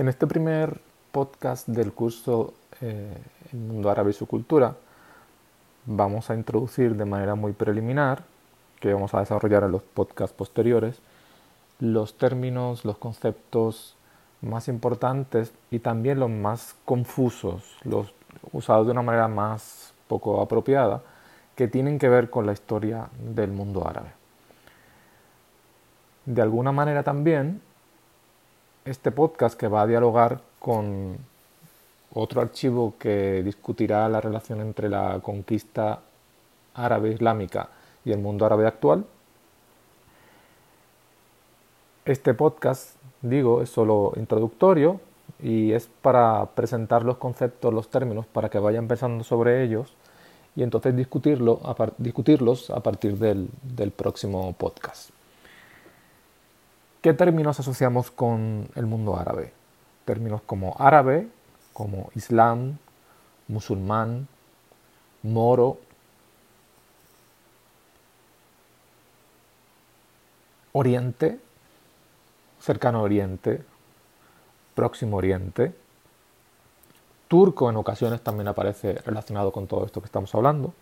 En este primer podcast del curso eh, El mundo árabe y su cultura, vamos a introducir de manera muy preliminar, que vamos a desarrollar en los podcasts posteriores, los términos, los conceptos más importantes y también los más confusos, los usados de una manera más poco apropiada, que tienen que ver con la historia del mundo árabe. De alguna manera también, este podcast que va a dialogar con otro archivo que discutirá la relación entre la conquista árabe islámica y el mundo árabe actual. Este podcast, digo, es solo introductorio y es para presentar los conceptos, los términos, para que vayan pensando sobre ellos y entonces discutirlo, discutirlos a partir del, del próximo podcast. ¿Qué términos asociamos con el mundo árabe? Términos como árabe, como islam, musulmán, moro, oriente, cercano oriente, próximo oriente, turco en ocasiones también aparece relacionado con todo esto que estamos hablando.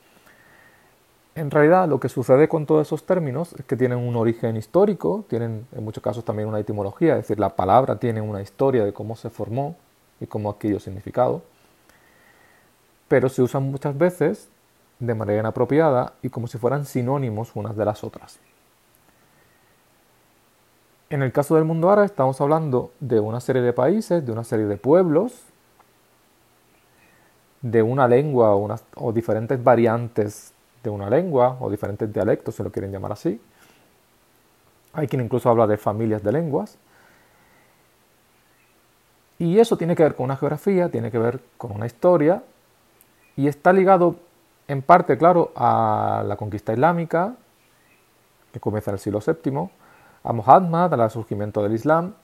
En realidad lo que sucede con todos esos términos es que tienen un origen histórico, tienen en muchos casos también una etimología, es decir, la palabra tiene una historia de cómo se formó y cómo adquirió significado, pero se usan muchas veces de manera inapropiada y como si fueran sinónimos unas de las otras. En el caso del mundo árabe estamos hablando de una serie de países, de una serie de pueblos, de una lengua o, diferentes variantes de una lengua o diferentes dialectos, se lo quieren llamar así. Hay quien incluso habla de familias de lenguas. Y eso tiene que ver con una geografía, tiene que ver con una historia y está ligado en parte, claro, a la conquista islámica, que comienza en el siglo VII, a Muhammad, al surgimiento del Islam,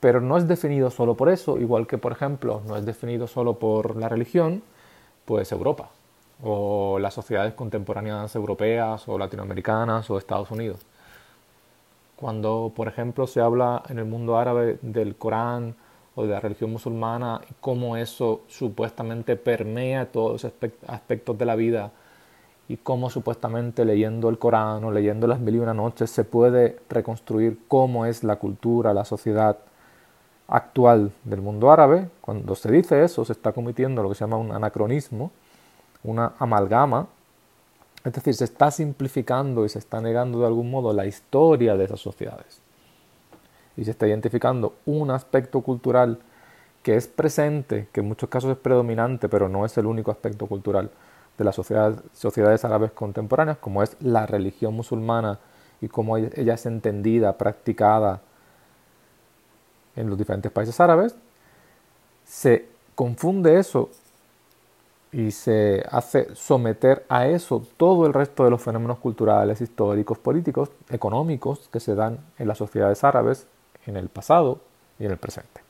pero no es definido solo por eso, igual que por ejemplo no es definido solo por la religión, pues Europa, o las sociedades contemporáneas europeas o latinoamericanas o Estados Unidos. Cuando, por ejemplo, se habla en el mundo árabe del Corán o de la religión musulmana cómo eso supuestamente permea todos los aspectos de la vida y cómo supuestamente leyendo el Corán o leyendo las mil y una noches se puede reconstruir cómo es la cultura, la sociedad actual del mundo árabe, cuando se dice eso se está cometiendo lo que se llama un anacronismo, una amalgama, es decir, se está simplificando y se está negando de algún modo la historia de esas sociedades. Y se está identificando un aspecto cultural que es presente, que en muchos casos es predominante, pero no es el único aspecto cultural de las sociedades, sociedades árabes contemporáneas, como es la religión musulmana y cómo ella es entendida, practicada en los diferentes países árabes, se confunde eso y se hace someter a eso todo el resto de los fenómenos culturales, históricos, políticos, económicos que se dan en las sociedades árabes en el pasado y en el presente.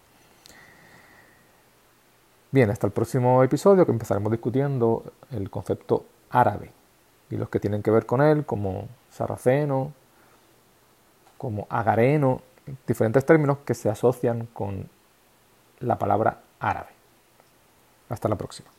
Bien, hasta el próximo episodio que empezaremos discutiendo el concepto árabe y los que tienen que ver con él, como sarraceno, como agareno, diferentes términos que se asocian con la palabra árabe. Hasta la próxima.